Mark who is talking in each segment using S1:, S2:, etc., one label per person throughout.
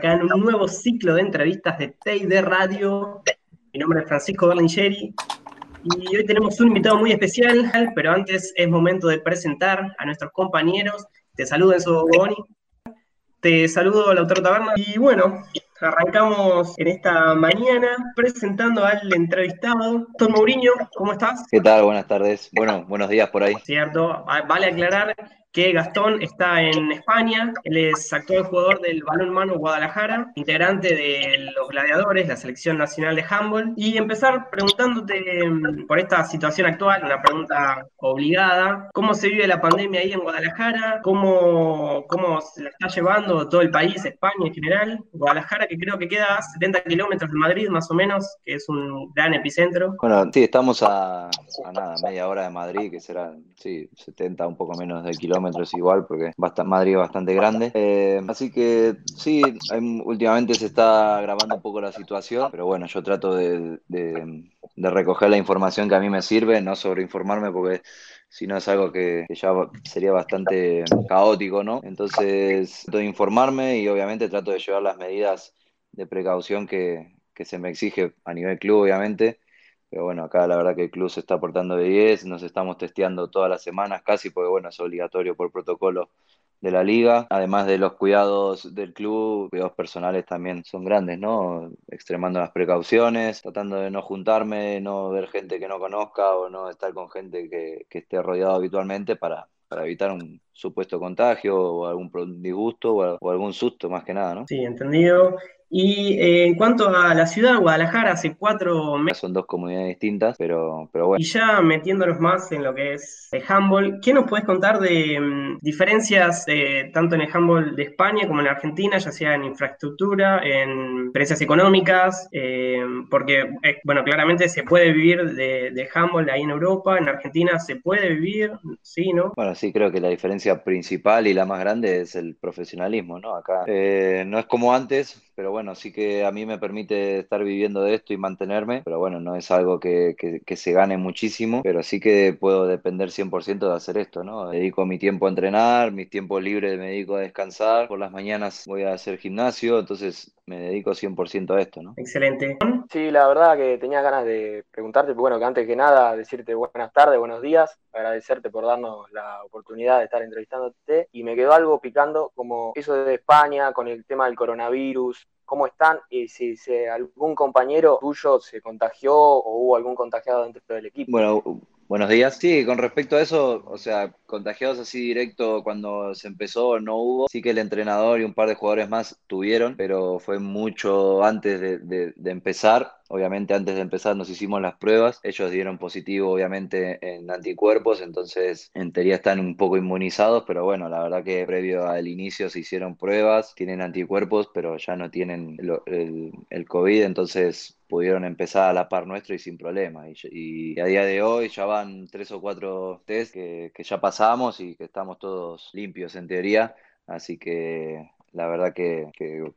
S1: Acá en un nuevo ciclo de entrevistas de TEI Radio. Mi nombre es Francisco Berlingeri y hoy tenemos un invitado muy especial, pero antes es momento de presentar a nuestros compañeros. Te saludo Enzo Boni. Te saludo Lautaro Taberna. Y bueno, arrancamos en esta mañana presentando al entrevistado, Tom Mourinho. ¿Cómo estás?
S2: ¿Qué tal? Buenas tardes. Bueno, buenos días por ahí.
S1: Cierto. Vale aclarar que Gastón está en España, él es actual jugador del Balón Mano Guadalajara, integrante de los Gladiadores, la selección nacional de handball, y empezar preguntándote mm, por esta situación actual, una pregunta obligada, ¿cómo se vive la pandemia ahí en Guadalajara? ¿Cómo, cómo se la está llevando todo el país, España en general? Guadalajara que creo que queda a 70 kilómetros de Madrid más o menos, que es un gran epicentro.
S2: Bueno, sí, estamos a, a nada, media hora de Madrid, que será, sí, 70, un poco menos de kilómetros kilómetros igual, porque Madrid es bastante grande. Eh, así que sí, últimamente se está grabando un poco la situación, pero bueno, yo trato de, recoger la información que a mí me sirve, no sobreinformarme porque si no es algo que, ya sería bastante caótico, ¿no? Entonces, trato de informarme y obviamente trato de llevar las medidas de precaución que, que se me exige a nivel club, obviamente. Pero bueno, acá la verdad que el club se está portando de 10, nos estamos testeando todas las semanas casi, porque bueno, es obligatorio por protocolo de la liga. Además de los cuidados del club, cuidados personales también son grandes, ¿no? Extremando las precauciones, tratando de no juntarme, no ver gente que no conozca o no estar con gente que, que esté rodeado habitualmente para, para evitar un supuesto contagio o algún disgusto o, o algún susto más que nada, ¿no?
S1: Sí, entendido. Y eh, en cuanto a la ciudad de Guadalajara, hace cuatro meses.
S2: Son dos comunidades distintas, pero, pero bueno.
S1: Y ya metiéndonos más en lo que es el handball, ¿qué nos puedes contar de mm, diferencias eh, tanto en el handball de España como en Argentina, ya sea en infraestructura, en diferencias económicas? Eh, porque, bueno, claramente se puede vivir de, de handball ahí en Europa, en Argentina se puede vivir, ¿sí, no?
S2: Bueno, sí, creo que la diferencia principal y la más grande es el profesionalismo, ¿no? Acá no es como antes, pero bueno, sí que a mí me permite estar viviendo de esto y mantenerme, pero bueno, no es algo que, que, se gane muchísimo, pero sí que puedo depender 100% de hacer esto, ¿no? Dedico mi tiempo a entrenar, mis tiempos libres me dedico a descansar, por las mañanas voy a hacer gimnasio, entonces me dedico 100% a esto, ¿no?
S1: Excelente.
S3: Sí, la verdad que tenía ganas de preguntarte, bueno, que antes que nada decirte buenas tardes, buenos días, agradecerte por darnos la oportunidad de estar entrevistándote y me quedó algo picando como eso de España con el tema del coronavirus, cómo están y si, algún compañero tuyo se contagió o hubo algún contagiado dentro del equipo.
S2: Bueno, buenos días. Sí, con respecto a eso, o sea, contagiados así directo cuando se empezó no hubo. Sí que el entrenador y un par de jugadores más tuvieron, pero fue mucho antes de, de empezar Obviamente antes de empezar nos hicimos las pruebas, ellos dieron positivo obviamente en anticuerpos, entonces en teoría están un poco inmunizados, pero bueno, la verdad que previo al inicio se hicieron pruebas, tienen anticuerpos, pero ya no tienen el, COVID, entonces pudieron empezar a la par nuestro y sin problema. Y, a día de hoy ya van tres o cuatro test que, que ya pasamos y que estamos todos limpios en teoría, así que la verdad que,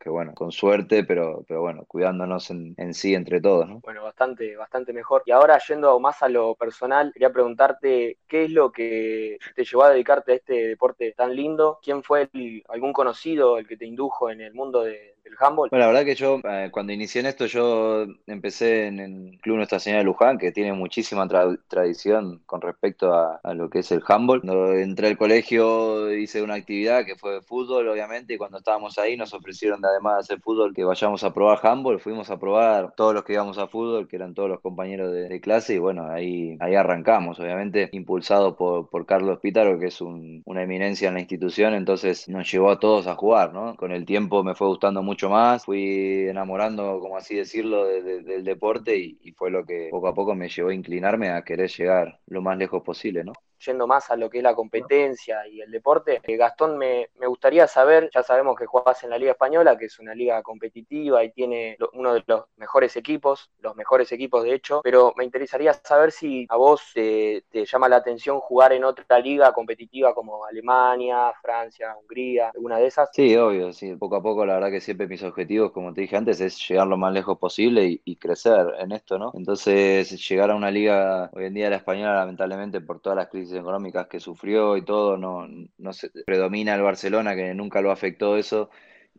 S2: bueno, con suerte, pero, pero bueno, cuidándonos en, en, sí entre todos, ¿no?
S3: Bueno, bastante, bastante mejor. Y ahora yendo más a lo personal, quería preguntarte qué es lo que te llevó a dedicarte a este deporte tan lindo, quién fue algún conocido el que te indujo en el mundo de, el handball?
S2: Bueno, la verdad que yo, eh, cuando inicié en esto, yo empecé en el Club Nuestra Señora de Luján, que tiene muchísima tradición con respecto a, lo que es el handball. Cuando entré al colegio hice una actividad que fue de fútbol, obviamente, y cuando estábamos ahí nos ofrecieron, de, además de hacer fútbol, que vayamos a probar handball. Fuimos a probar todos los que íbamos a fútbol, que eran todos los compañeros de, clase, y bueno, ahí, ahí arrancamos, obviamente, impulsado por, por Carlos Pítaro, que es una eminencia en la institución, entonces nos llevó a todos a jugar, ¿no? Con el tiempo me fue gustando mucho más, fui enamorando, como así decirlo, del deporte y, fue lo que poco a poco me llevó a inclinarme a querer llegar lo más lejos posible, ¿no?
S3: Yendo más a lo que es la competencia y el deporte, eh, Gastón, me, me, gustaría saber, ya sabemos que jugás en la Liga Española, que es una liga competitiva y tiene uno de los mejores equipos, los mejores equipos de hecho, pero me interesaría saber si a vos te, te llama la atención jugar en otra liga competitiva como Alemania, Francia, Hungría, alguna de esas.
S2: Sí, obvio, sí, poco a poco la verdad que siempre mis objetivos, como te dije antes, es llegar lo más lejos posible y, y crecer en esto, ¿no? Entonces, llegar a una liga, hoy en día la española, lamentablemente, por todas las crisis económicas que sufrió y todo, no, no se predomina el Barcelona, que nunca lo afectó eso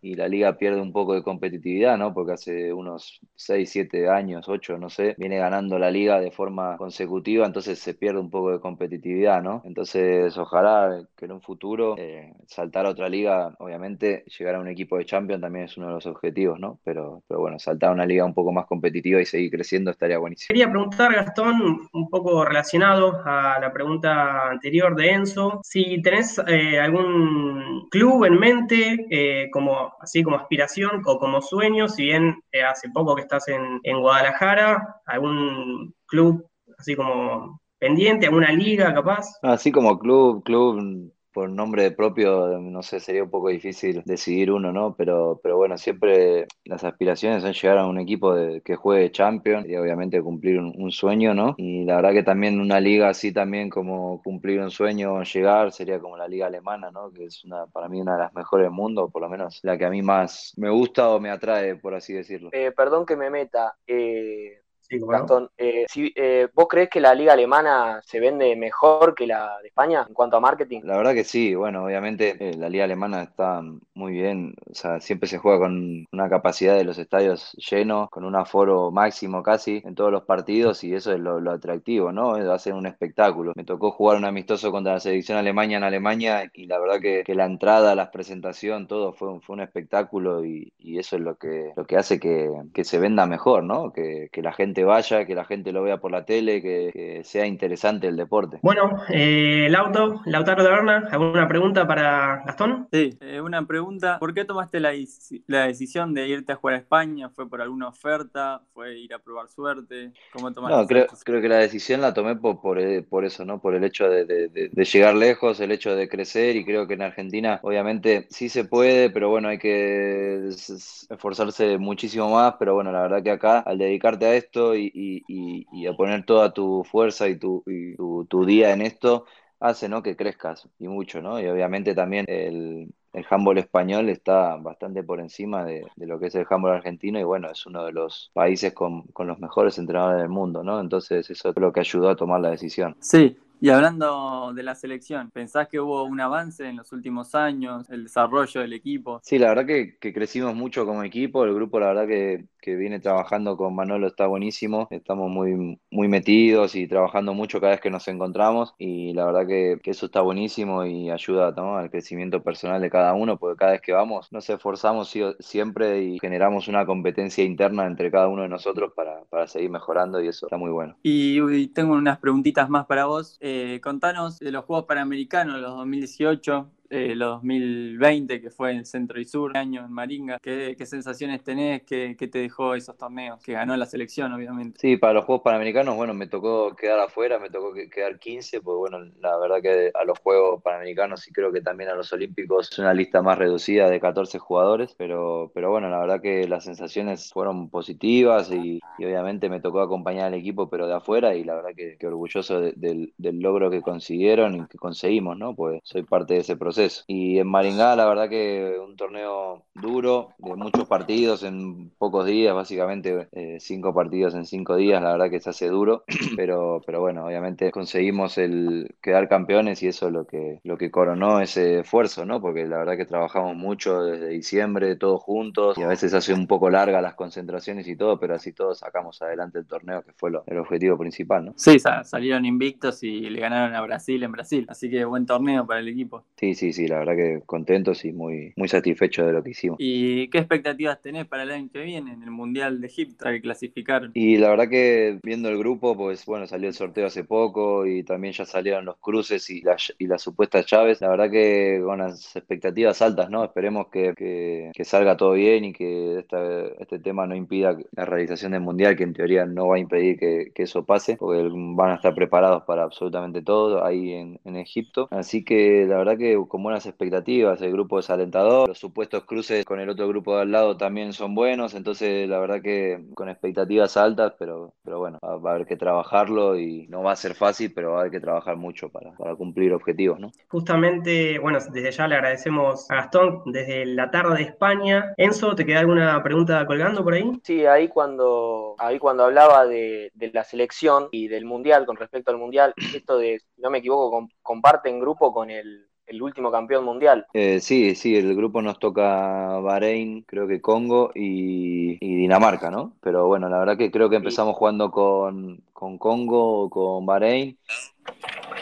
S2: y la liga pierde un poco de competitividad, ¿no? Porque hace unos 6, 7 años, 8, no sé, viene ganando la liga de forma consecutiva, entonces se pierde un poco de competitividad, ¿no? Entonces, ojalá que en un futuro eh, saltar a otra liga, obviamente, llegar a un equipo de Champions también es uno de los objetivos, ¿no? Pero, pero bueno, saltar a una liga un poco más competitiva y seguir creciendo estaría buenísimo.
S1: Quería preguntar, Gastón, un poco relacionado a la pregunta anterior de Enzo, si tenés eh, algún club en mente, eh, como así como aspiración o como sueño, si bien eh, hace poco que estás en, en, Guadalajara, algún club así como pendiente, alguna liga capaz.
S2: Así como club, club por nombre propio, no sé, sería un poco difícil decidir uno, ¿no? Pero, pero bueno, siempre las aspiraciones son llegar a un equipo de, que juegue Champions y obviamente cumplir un, sueño, ¿no? Y la verdad que también una liga así también como cumplir un sueño, llegar, sería como la liga alemana, ¿no? Que es una, para mí una de las mejores del mundo, por lo menos la que a mí más me gusta o me atrae, por así decirlo.
S3: Eh, perdón que me meta, eh, Sí, Gastón, eh, si, eh, ¿vos crees que la liga alemana se vende mejor que la de España en cuanto a marketing?
S2: La verdad que sí, bueno, obviamente eh, la liga alemana está muy bien, o sea, siempre se juega con una capacidad de los estadios llenos, con un aforo máximo casi en todos los partidos y eso es lo, lo atractivo, ¿no? Va a ser un espectáculo. Me tocó jugar un amistoso contra la selección alemana en Alemania y la verdad que, que la entrada, la presentación, todo fue un, fue un espectáculo y, y, eso es lo que, lo que hace que, que se venda mejor, ¿no? Que, que la gente vaya, que la gente lo vea por la tele, que, que sea interesante el deporte.
S1: Bueno, eh, Lauto, Lautaro de Berna, ¿alguna pregunta para Gastón?
S4: Sí, eh, una pregunta. ¿Por qué tomaste la, la, decisión de irte a jugar a España? ¿Fue por alguna oferta? ¿Fue ir a probar suerte? ¿Cómo tomaste
S2: No, creo, creo, que la decisión la tomé por, por, por eso, ¿no? Por el hecho de, de, de, de, llegar lejos, el hecho de crecer y creo que en Argentina obviamente sí se puede, pero bueno, hay que esforzarse muchísimo más, pero bueno, la verdad que acá al dedicarte a esto y, y, y, a poner toda tu fuerza y, tu, y tu, día en esto hace ¿no? que crezcas y mucho, ¿no? Y obviamente también el, el handball español está bastante por encima de, de, lo que es el handball argentino y bueno, es uno de los países con, con, los mejores entrenadores del mundo, ¿no? Entonces eso es lo que ayudó a tomar la decisión.
S4: Sí, y hablando de la selección, ¿pensás que hubo un avance en los últimos años, el desarrollo del equipo?
S2: Sí, la verdad que, que crecimos mucho como equipo, el grupo la verdad que, que, viene trabajando con Manolo está buenísimo, estamos muy, muy metidos y trabajando mucho cada vez que nos encontramos y la verdad que, que eso está buenísimo y ayuda ¿no? al crecimiento personal de cada uno, porque cada vez que vamos nos esforzamos siempre y generamos una competencia interna entre cada uno de nosotros para, para seguir mejorando y eso está muy bueno.
S4: Y, y tengo unas preguntitas más para vos. Eh, contanos de los Juegos Panamericanos, los 2018, eh, los 2020, que fue en Centro y Sur, año en Maringa. ¿Qué, sensaciones tenés? ¿Qué, ¿Qué, te dejó esos torneos? Que ganó la selección, obviamente.
S2: Sí, para los Juegos Panamericanos, bueno, me tocó quedar afuera, me tocó quedar 15, pues bueno, la verdad que a los Juegos Panamericanos y creo que también a los Olímpicos es una lista más reducida de 14 jugadores, pero, pero bueno, la verdad que las sensaciones fueron positivas y, obviamente me tocó acompañar al equipo, pero de afuera y la verdad que, orgulloso de, de, del logro que consiguieron y que conseguimos, ¿no? Pues soy parte de ese proceso proceso. Y en Maringá, la verdad que un torneo duro, de muchos partidos en pocos días, básicamente eh, cinco partidos en cinco días, la verdad que se hace duro, pero, pero bueno, obviamente conseguimos el quedar campeones y eso es lo que, lo que coronó ese esfuerzo, ¿no? Porque la verdad que trabajamos mucho desde diciembre, todos juntos, y a veces hace un poco larga las concentraciones y todo, pero así todos sacamos adelante el torneo, que fue lo, el objetivo principal, ¿no?
S4: Sí, salieron invictos y le ganaron a Brasil en Brasil, así que buen torneo para el equipo.
S2: Sí, sí sí, sí, la verdad que contentos y muy, muy satisfechos de lo que hicimos.
S4: ¿Y qué expectativas tenés para el año que viene en el Mundial de Egipto, que clasificar?
S2: Y la verdad que viendo el grupo, pues bueno, salió el sorteo hace poco y también ya salieron los cruces y, y las supuestas llaves. La verdad que con las expectativas altas, ¿no? Esperemos que, que, salga todo bien y que este tema no impida la realización del Mundial, que en teoría no va a impedir que, que eso pase, porque van a estar preparados para absolutamente todo ahí en, en Egipto. Así que la verdad que con buenas expectativas, el grupo es alentador, los supuestos cruces con el otro grupo de al lado también son buenos, entonces la verdad que con expectativas altas, pero, pero bueno, va a haber que trabajarlo y no va a ser fácil, pero va a haber que trabajar mucho para, para cumplir objetivos, ¿no?
S1: Justamente, bueno, desde ya le agradecemos a Gastón desde la tarde de España. Enzo, ¿te queda alguna pregunta colgando por ahí?
S3: Sí, ahí cuando, ahí cuando hablaba de, de la selección y del Mundial, con respecto al Mundial, esto de, si no me equivoco, comparten grupo con el el último campeón mundial.
S2: Eh, sí, sí, el grupo nos toca Bahrein, creo que Congo y, Dinamarca, ¿no? Pero bueno, la verdad que creo que empezamos jugando con, con Congo, con Bahrein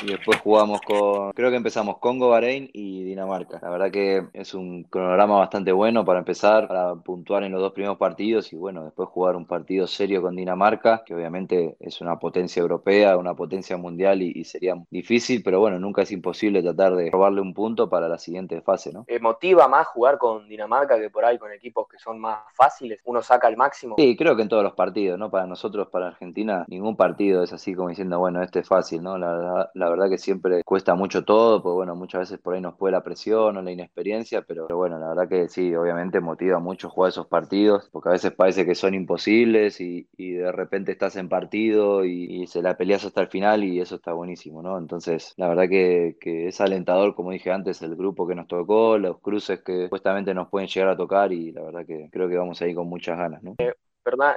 S2: y después jugamos con, creo que empezamos Congo, Bahrein y Dinamarca. La verdad que es un cronograma bastante bueno para empezar, para puntuar en los dos primeros partidos y bueno, después jugar un partido serio con Dinamarca, que obviamente es una potencia europea, una potencia mundial y, sería difícil, pero bueno, nunca es imposible tratar de robarle un punto para la siguiente fase, ¿no?
S3: ¿Motiva más jugar con Dinamarca que por ahí con equipos que son más fáciles? ¿Uno saca el máximo?
S2: Sí, creo que en todos los partidos, ¿no? Para nosotros, para Argentina, ningún partido es así como diciendo, bueno, este es fácil, ¿no? La, la verdad que siempre cuesta mucho todo, pues bueno, muchas veces por ahí nos puede la presión o la inexperiencia, pero, bueno, la verdad que sí, obviamente motiva mucho jugar esos partidos, porque a veces parece que son imposibles y, de repente estás en partido y, se la peleas hasta el final y eso está buenísimo, ¿no? Entonces, la verdad que, es alentador, como dije antes, el grupo que nos tocó, los cruces que supuestamente nos pueden llegar a tocar y la verdad que creo que vamos ahí con muchas ganas, ¿no?
S3: Eh,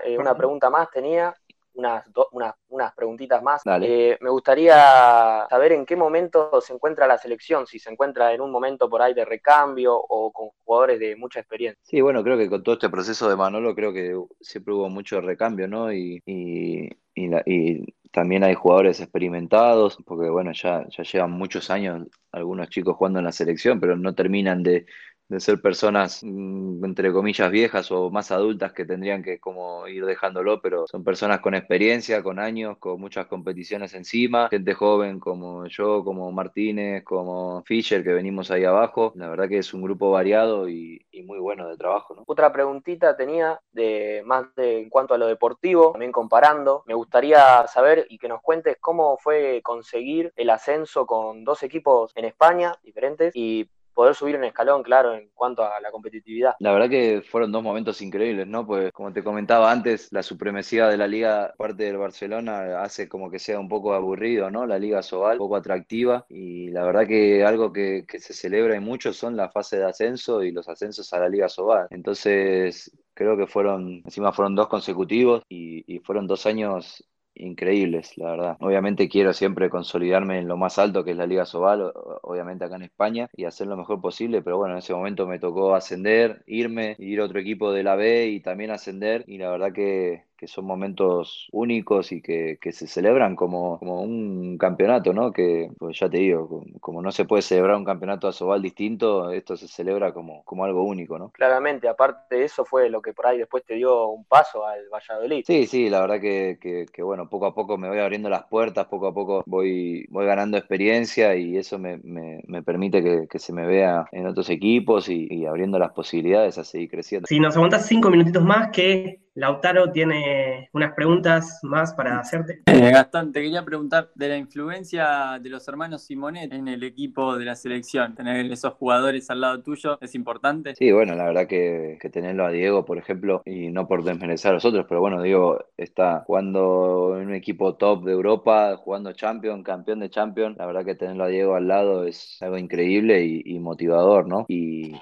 S3: eh una pregunta más tenía unas, unas, unas preguntitas más. Eh, me gustaría saber en qué momento se encuentra la selección, si se encuentra en un momento por ahí de recambio o con jugadores de mucha experiencia.
S2: Sí, bueno, creo que con todo este proceso de Manolo creo que siempre hubo mucho recambio, ¿no? Y, y, y, también hay jugadores experimentados, porque bueno, ya, ya llevan muchos años algunos chicos jugando en la selección, pero no terminan de, de ser personas, mm, entre comillas, viejas o más adultas que tendrían que como ir dejándolo, pero son personas con experiencia, con años, con muchas competiciones encima, gente joven como yo, como Martínez, como Fischer, que venimos ahí abajo. La verdad que es un grupo variado y, muy bueno de trabajo.
S3: Otra preguntita tenía de más de, en cuanto a lo deportivo, también comparando. Me gustaría saber y que nos cuentes cómo fue conseguir el ascenso con dos equipos en España diferentes y poder subir un escalón, claro, en cuanto a la competitividad.
S2: La verdad que fueron dos momentos increíbles, ¿no? Pues como te comentaba antes, la supremacía de la liga parte del Barcelona hace como que sea un poco aburrido, ¿no? La liga Sobal, un poco atractiva y la verdad que algo que, se celebra y mucho son la fase de ascenso y los ascensos a la liga Sobal. Entonces creo que fueron, encima fueron dos consecutivos y fueron dos años increíbles, la verdad. Obviamente quiero siempre consolidarme en lo más alto que es la Liga Sobal, obviamente acá en España, y hacer lo mejor posible, pero bueno, en ese momento me tocó ascender, irme, ir a otro equipo de la B y también ascender, y la verdad que, que son momentos únicos y que, se celebran como, como, un campeonato, ¿no? Que, pues ya te digo, como, no se puede celebrar un campeonato a Sobal distinto, esto se celebra como, como algo único, ¿no?
S3: Claramente, aparte de eso fue lo que por ahí después te dio un paso al Valladolid.
S2: Sí, sí, la verdad que, que, bueno, poco a poco me voy abriendo las puertas, poco a poco voy, voy ganando experiencia y eso me, me, permite que, se me vea en otros equipos y, y abriendo las posibilidades a seguir creciendo.
S1: Si nos aguantas cinco minutitos más, que Lautaro tiene unas preguntas más para hacerte.
S4: Eh, Gastón, te quería preguntar de la influencia de los hermanos Simonet en el equipo de la selección. Tener esos jugadores al lado tuyo es importante.
S2: Sí, bueno, la verdad que, tenerlo a Diego, por ejemplo, y no por desmerecer a los otros, pero bueno, Diego está jugando en un equipo top de Europa, jugando Champion, campeón de Champion. La verdad que tenerlo a Diego al lado es algo increíble y, motivador, ¿no? Y,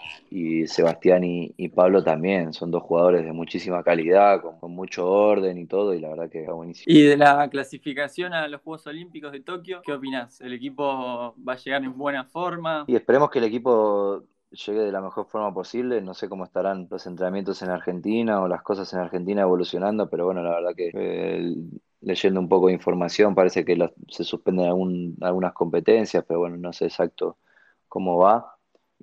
S2: Sebastián y Pablo también son dos jugadores de muchísima calidad con, mucho orden y todo, y la verdad que está buenísimo.
S4: Y de la clasificación a los Juegos Olímpicos de Tokio, ¿qué opinas? ¿El equipo va a llegar en buena forma?
S2: Y esperemos que el equipo llegue de la mejor forma posible. No sé cómo estarán los entrenamientos en Argentina o las cosas en Argentina evolucionando, pero bueno, la verdad que eh, leyendo un poco de información parece que se suspenden algunas competencias, pero bueno, no sé exacto cómo va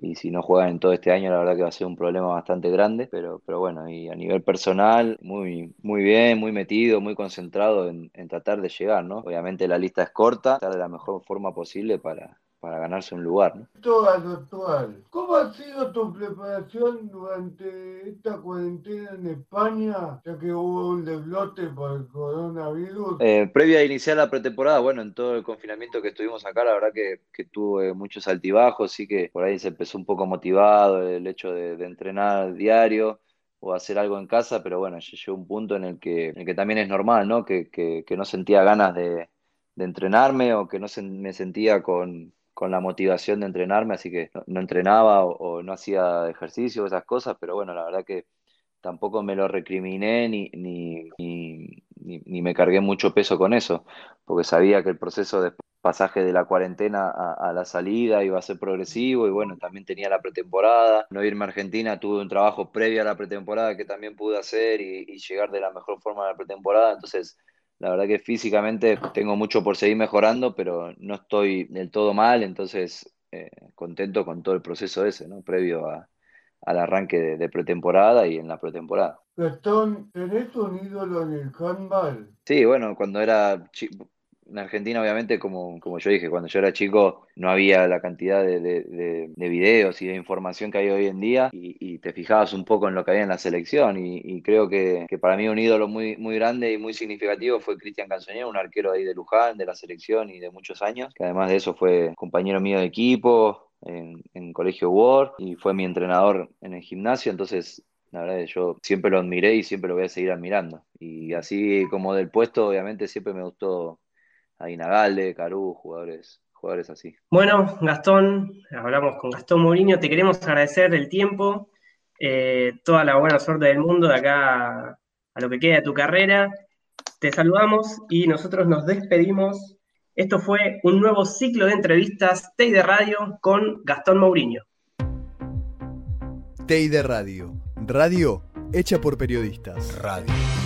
S2: y si no juegan en todo este año, la verdad que va a ser un problema bastante grande, pero, pero bueno, y a nivel personal, muy, muy bien, muy metido, muy concentrado en, en tratar de llegar, ¿no? Obviamente la lista es corta, estar de la mejor forma posible para, para ganarse un lugar. ¿no?
S5: actual. ¿Cómo ha sido tu preparación durante esta cuarentena en España, ya que hubo un desblote por el coronavirus?
S2: Eh, previa a iniciar la pretemporada, bueno, en todo el confinamiento que estuvimos acá, la verdad que, que tuve muchos altibajos, sí que por ahí se empezó un poco motivado el hecho de, de entrenar diario o hacer algo en casa, pero bueno, llegó un punto en el que, en el que también es normal, ¿no? Que, que, que no sentía ganas de, de entrenarme o que no se, me sentía con, con la motivación de entrenarme, así que no, entrenaba o, no hacía ejercicio, esas cosas, pero bueno, la verdad que tampoco me lo recriminé ni, ni, ni, me cargué mucho peso con eso, porque sabía que el proceso de pasaje de la cuarentena a, a, la salida iba a ser progresivo y bueno, también tenía la pretemporada, no irme a Argentina, tuve un trabajo previo a la pretemporada que también pude hacer y, y llegar de la mejor forma a la pretemporada, entonces la verdad que físicamente tengo mucho por seguir mejorando, pero no estoy del todo mal, entonces eh, contento con todo el proceso ese, ¿no? Previo a, al arranque de, de, pretemporada y en la pretemporada.
S5: Gastón, ¿tenés un ídolo en el handball?
S2: Sí, bueno, cuando era en Argentina, obviamente, como, como yo dije, cuando yo era chico no había la cantidad de, de, de videos y de información que hay hoy en día y, te fijabas un poco en lo que había en la selección y, creo que, que, para mí un ídolo muy, muy grande y muy significativo fue Cristian Canzoñero, un arquero ahí de Luján, de la selección y de muchos años, que además de eso fue compañero mío de equipo, en, en, Colegio Ward y fue mi entrenador en el gimnasio, entonces la verdad es que yo siempre lo admiré y siempre lo voy a seguir admirando. Y así como del puesto, obviamente siempre me gustó Aguinagalde, Carú, jugadores, jugadores así.
S1: Bueno, Gastón, hablamos con Gastón Mourinho, te queremos agradecer el tiempo, eh, toda la buena suerte del mundo de acá a lo que queda de tu carrera. Te saludamos y nosotros nos despedimos. Esto fue un nuevo ciclo de entrevistas TEI Radio con Gastón Mourinho.
S6: TEI Radio, radio hecha por periodistas. Radio.